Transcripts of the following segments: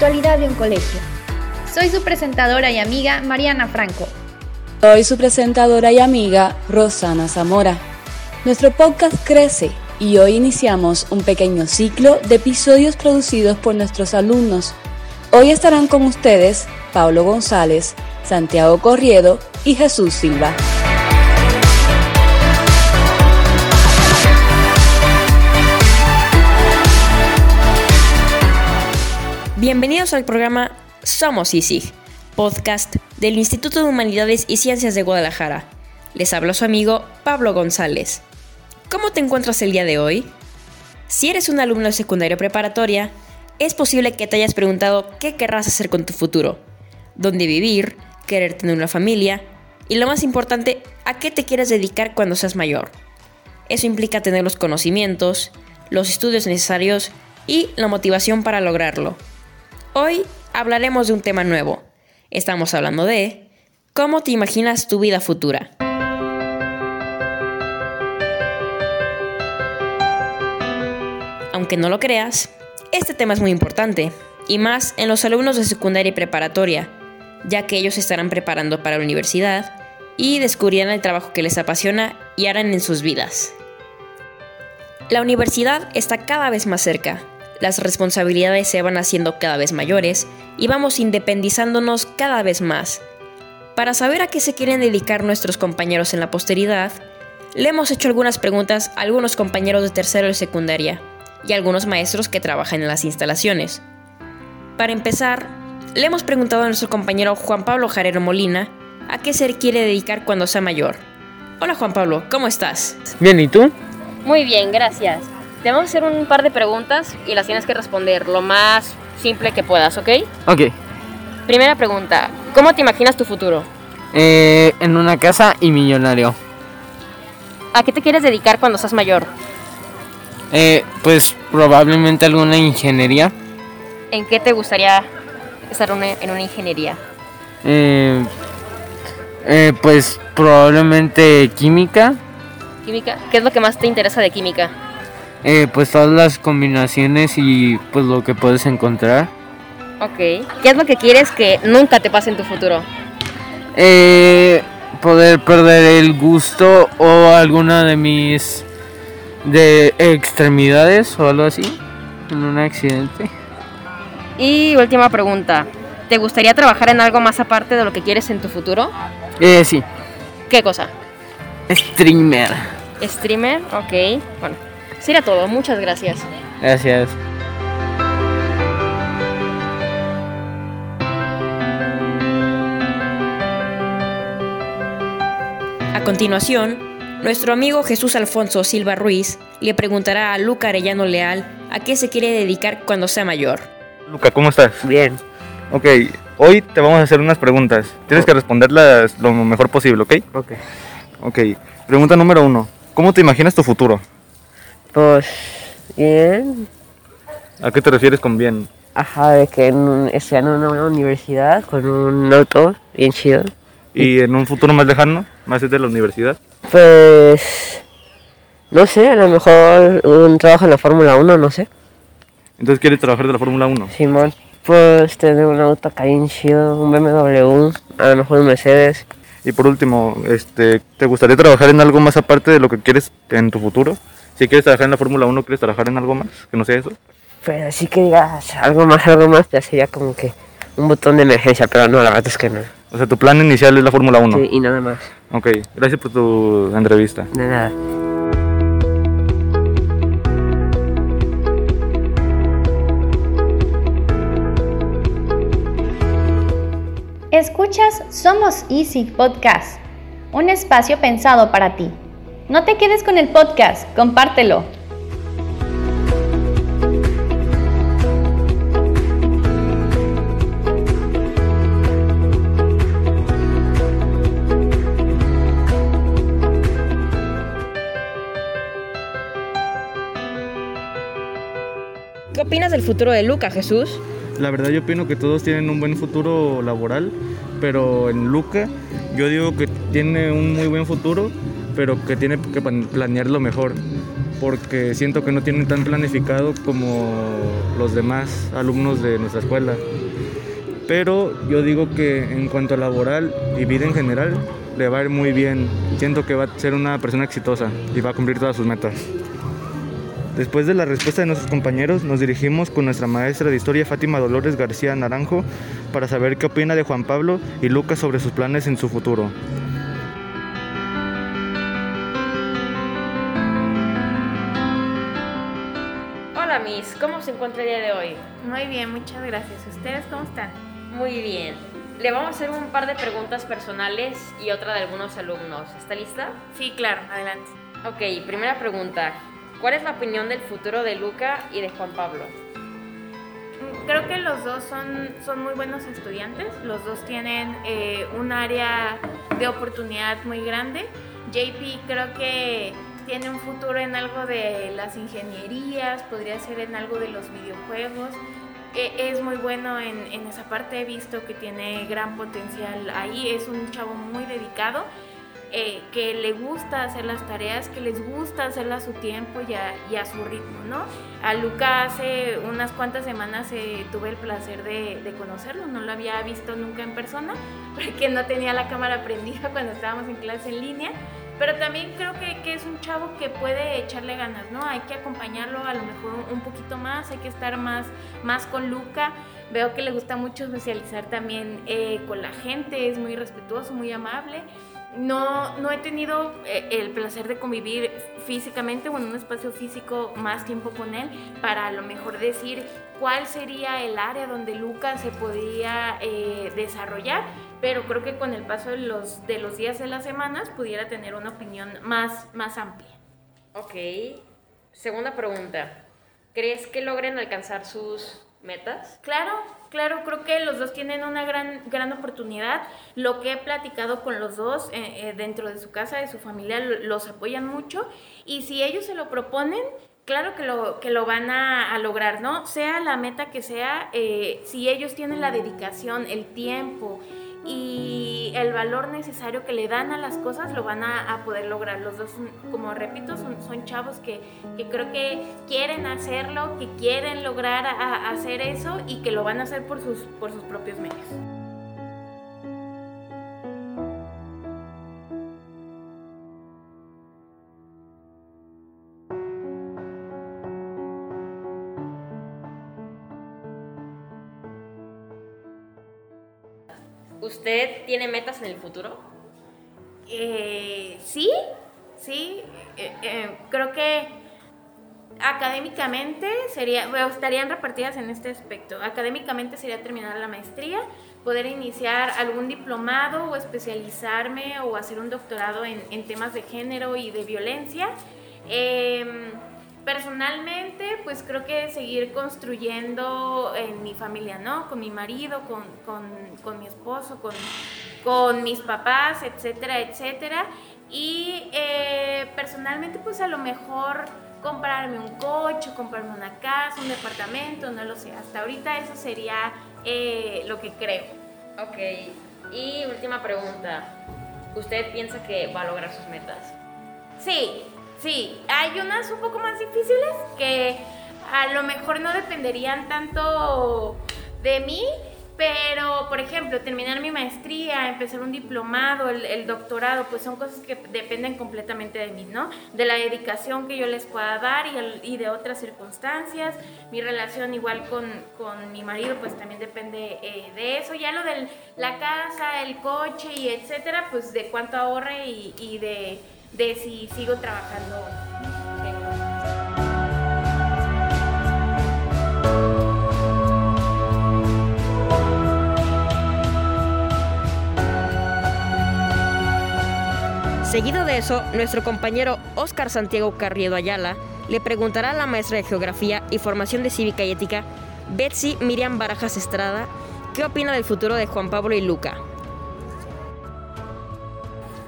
actualidad de un colegio. Soy su presentadora y amiga Mariana Franco. Soy su presentadora y amiga Rosana Zamora. Nuestro podcast crece y hoy iniciamos un pequeño ciclo de episodios producidos por nuestros alumnos. Hoy estarán con ustedes Pablo González, Santiago Corriedo y Jesús Silva. Bienvenidos al programa Somos ISIG, podcast del Instituto de Humanidades y Ciencias de Guadalajara. Les habla su amigo Pablo González. ¿Cómo te encuentras el día de hoy? Si eres un alumno de secundaria preparatoria, es posible que te hayas preguntado qué querrás hacer con tu futuro, dónde vivir, querer tener una familia y lo más importante, a qué te quieres dedicar cuando seas mayor. Eso implica tener los conocimientos, los estudios necesarios y la motivación para lograrlo. Hoy hablaremos de un tema nuevo. Estamos hablando de cómo te imaginas tu vida futura. Aunque no lo creas, este tema es muy importante, y más en los alumnos de secundaria y preparatoria, ya que ellos estarán preparando para la universidad y descubrirán el trabajo que les apasiona y harán en sus vidas. La universidad está cada vez más cerca, las responsabilidades se van haciendo cada vez mayores y vamos independizándonos cada vez más. Para saber a qué se quieren dedicar nuestros compañeros en la posteridad, le hemos hecho algunas preguntas a algunos compañeros de tercero y secundaria y a algunos maestros que trabajan en las instalaciones. Para empezar, le hemos preguntado a nuestro compañero Juan Pablo Jarero Molina a qué se quiere dedicar cuando sea mayor. Hola Juan Pablo, ¿cómo estás? Bien, ¿y tú? Muy bien, gracias. Te vamos a hacer un par de preguntas y las tienes que responder lo más simple que puedas, ¿ok? Ok. Primera pregunta, ¿cómo te imaginas tu futuro? Eh, en una casa y millonario. ¿A qué te quieres dedicar cuando seas mayor? Eh, pues probablemente alguna ingeniería. ¿En qué te gustaría estar una- en una ingeniería? Eh, eh, pues probablemente química. ¿Química? ¿Qué es lo que más te interesa de química? Eh, pues todas las combinaciones y pues lo que puedes encontrar. Ok. ¿Qué es lo que quieres que nunca te pase en tu futuro? Eh, poder perder el gusto o alguna de mis de extremidades o algo así en un accidente. Y última pregunta, ¿te gustaría trabajar en algo más aparte de lo que quieres en tu futuro? Eh, sí, ¿Qué cosa? streamer. ¿Streamer? Ok. Bueno, sería todo. Muchas gracias. Gracias. A continuación, nuestro amigo Jesús Alfonso Silva Ruiz le preguntará a Luca Arellano Leal a qué se quiere dedicar cuando sea mayor. Luca, ¿cómo estás? Bien. Ok, hoy te vamos a hacer unas preguntas. Tienes que responderlas lo mejor posible, ¿ok? Ok. Ok, pregunta número uno. ¿Cómo te imaginas tu futuro? Pues bien, ¿A qué te refieres con bien? ajá, de que en un, en una universidad con un auto bien chido. ¿Y en un futuro más lejano, más de la universidad? Pues, no sé, a lo mejor un trabajo en la Fórmula 1, no sé. Entonces quieres trabajar de la Fórmula 1. Simón, pues tener un auto acá bien chido, un BMW, a lo mejor un Mercedes. Y por último, este, ¿te gustaría trabajar en algo más aparte de lo que quieres en tu futuro? Si quieres trabajar en la Fórmula 1, ¿quieres trabajar en algo más? Que no sea eso. Pues así que digas algo más, algo más, ya sería como que un botón de emergencia, pero no, la verdad es que no. O sea, tu plan inicial es la Fórmula 1. Sí, y nada más, Ok, gracias por tu entrevista. de nada. Escuchas Somos Easy Podcast, un espacio pensado para ti. No te quedes con el podcast, compártelo. ¿Qué opinas del futuro de Luca, Jesús? La verdad yo opino que todos tienen un buen futuro laboral, pero en Luca yo digo que tiene un muy buen futuro, pero que tiene que plan- planearlo mejor. porque siento que no tienen tan planificado como los demás alumnos de nuestra escuela. Pero yo digo que en cuanto a laboral y vida en general, le va a ir muy bien. Siento que va a ser una persona exitosa y va a cumplir todas sus metas. Después de la respuesta de nuestros compañeros, nos dirigimos con nuestra maestra de historia Fátima Dolores García Naranjo para saber qué opina de Juan Pablo y Lucas sobre sus planes en su futuro. Hola Miss, ¿cómo se encuentra el día de hoy? Muy bien, muchas gracias. ¿Ustedes cómo están? Muy bien. Le vamos a hacer un par de preguntas personales y otra de algunos alumnos. ¿Está lista? Sí, claro, adelante. Ok, primera pregunta. ¿Cuál es la opinión del futuro de Luca y de Juan Pablo? Mm, Creo que los dos son, son muy buenos estudiantes, los dos tienen eh, un área de oportunidad muy grande. JP creo que tiene un futuro en algo de las ingenierías, podría ser en algo de los videojuegos. Eh, es muy bueno en, en esa parte, he visto que tiene gran potencial ahí, es un chavo muy dedicado. eh, que le gusta hacer las tareas, que les gusta hacerlas a su tiempo y a, y a su ritmo, ¿no? A Luca hace unas cuantas semanas eh, tuve el placer de, de conocerlo, no lo había visto nunca en persona, porque no tenía la cámara prendida cuando estábamos en clase en línea, pero también creo que, que es un chavo que puede echarle ganas, ¿no? Hay que acompañarlo a lo mejor un, poquito más, hay que estar más, más con Luca. Veo que le gusta mucho socializar también eh, con la gente, es muy respetuoso, muy amable. No, no he tenido eh, el placer de convivir físicamente o en un espacio físico más tiempo con él para a lo mejor decir cuál sería el área donde Lucas se podría eh, desarrollar, pero creo que con el paso de los, de los días de las semanas pudiera tener una opinión más, más amplia. Ok. Segunda pregunta. ¿Crees que logren alcanzar sus metas? Claro, claro, creo que los dos tienen una gran, gran oportunidad. Lo que he platicado con los dos eh, eh, dentro de su casa, de su familia, lo- los apoyan mucho. Y si ellos se lo proponen, claro que lo, que lo van a, a lograr, ¿no? Sea la meta que sea, eh, si ellos tienen la dedicación, el tiempo y el valor necesario que le dan a las cosas, lo van a, poder lograr. Los dos, como repito, son, son chavos que, que creo que quieren hacerlo, que quieren lograr hacer eso y que lo van a hacer por sus, por sus propios medios. ¿Usted tiene metas en el futuro? Eh, sí, sí, eh, eh, creo que académicamente sería, bueno, estarían repartidas en este aspecto. Académicamente sería terminar la maestría, poder iniciar algún diplomado o especializarme o hacer un doctorado en, en temas de género y de violencia. Personalmente, pues creo que seguir construyendo en mi familia, ¿no? Con mi marido, con, con- con mi esposo, con, con mis papás, etcétera, etcétera. Y eh, personalmente, pues a lo mejor comprarme un coche, comprarme una casa, un departamento, no lo sé. Hasta ahorita eso sería eh, lo que creo. Ok. Y última pregunta. ¿Usted piensa que va a lograr sus metas? Sí, sí. Hay unas un poco más difíciles que a lo mejor no dependerían tanto de mí, pero por ejemplo, terminar mi maestría, empezar un diplomado, el, doctorado, pues son cosas que dependen completamente de mí, ¿no? De la dedicación que yo les pueda dar y, de otras circunstancias. Mi relación igual con, con mi marido, pues también depende eh, de eso. Ya lo de la casa, el coche y etcétera, pues de cuánto ahorre y de, de si sigo trabajando. Seguido de eso, nuestro compañero Óscar Santiago Carriedo Ayala le preguntará a la maestra de Geografía y Formación de Cívica y Ética, Betsy Miriam Barajas Estrada, qué opina del futuro de Juan Pablo y Luca.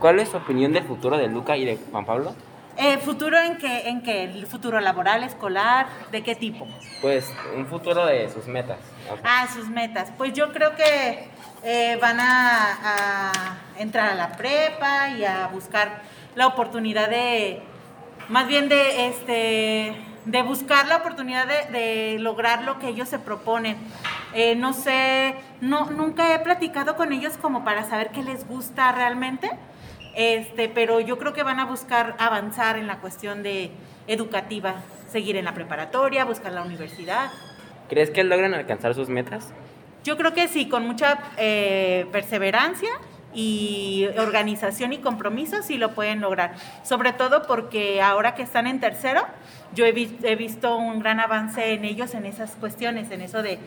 ¿Cuál es tu opinión del futuro de Luca y de Juan Pablo? Eh, ¿Futuro en qué? ¿En qué? ¿El futuro laboral, escolar? ¿De qué tipo? Pues un futuro de sus metas. Ah, sus metas. Pues yo creo que eh, van a, a entrar a la prepa y a buscar la oportunidad de, más bien de, este, de buscar la oportunidad de, de lograr lo que ellos se proponen. Eh, no sé, no, nunca he platicado con ellos como para saber qué les gusta realmente, este, pero yo creo que van a buscar avanzar en la cuestión de educativa, seguir en la preparatoria, buscar la universidad. ¿Crees que logran alcanzar sus metas? Yo creo que sí, con mucha eh, perseverancia y organización y compromiso sí lo pueden lograr. Sobre todo porque ahora que están en tercero, yo he, vi- he visto un gran avance en ellos en esas cuestiones, en eso de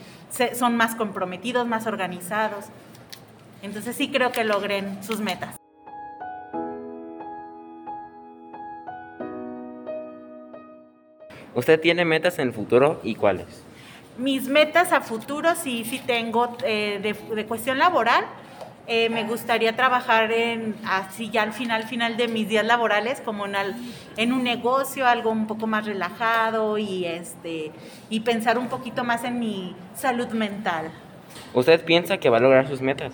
son más comprometidos, más organizados. Entonces sí creo que logren sus metas. ¿Usted tiene metas en el futuro y cuáles? Mis metas a futuro sí, sí tengo eh, de, de cuestión laboral. eh, me gustaría trabajar en así ya al final, final de mis días laborales, como en, al- en un negocio, algo un poco más relajado y este y pensar un poquito más en mi salud mental. ¿Usted piensa que va a lograr sus metas?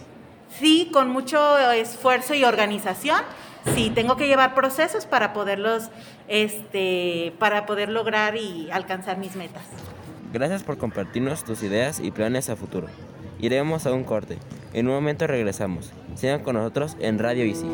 Sí, con mucho esfuerzo y organización. Sí, tengo que llevar procesos para poderlos, este, para poder lograr y alcanzar mis metas. Gracias por compartirnos tus ideas y planes a futuro. Iremos a un corte. En un momento regresamos. Sigan con nosotros en Radio Easy.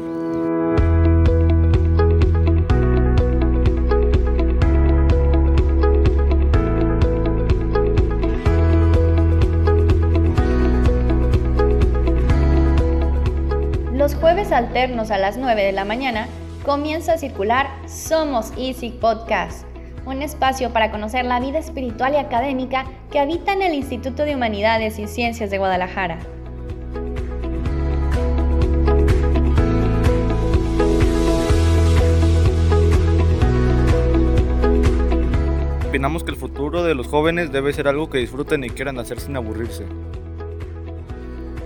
Los jueves alternos a las 9 de la mañana comienza a circular Somos Easy Podcast, un espacio para conocer la vida espiritual y académica que habita en el Instituto de Humanidades y Ciencias de Guadalajara. Opinamos que el futuro de los jóvenes debe ser algo que disfruten y quieran hacer sin aburrirse.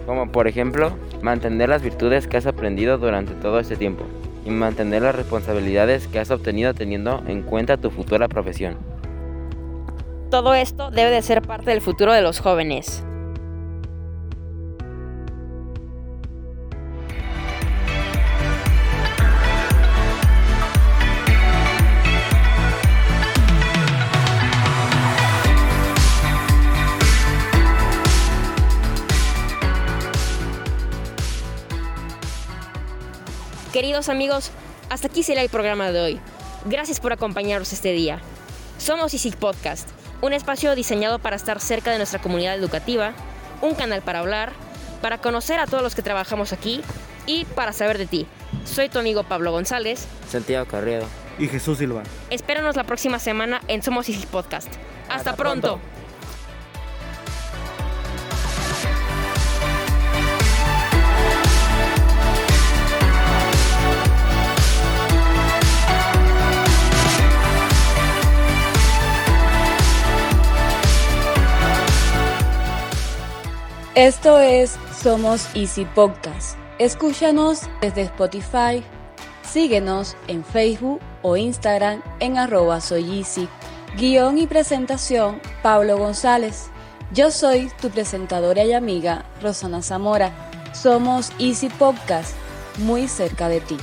Como por ejemplo, mantener las virtudes que has aprendido durante todo este tiempo y mantener las responsabilidades que has obtenido teniendo en cuenta tu futura profesión. Todo esto debe de ser parte del futuro de los jóvenes. Queridos amigos, hasta aquí será el programa de hoy. Gracias por acompañarnos este día. Somos ISIC Podcast, un espacio diseñado para estar cerca de nuestra comunidad educativa, un canal para hablar, para conocer a todos los que trabajamos aquí y para saber de ti. Soy tu amigo Pablo González. Santiago Carriedo. Y Jesús Silva. Espéranos la próxima semana en Somos ISIC Podcast. Hasta, Hasta pronto. pronto. Esto es Somos Easy Podcast. Escúchanos desde Spotify. Síguenos en Facebook o Instagram en arroba soy Easy. Guión y presentación Pablo González. Yo soy tu presentadora y amiga Rosana Zamora. Somos Easy Podcast, muy cerca de ti.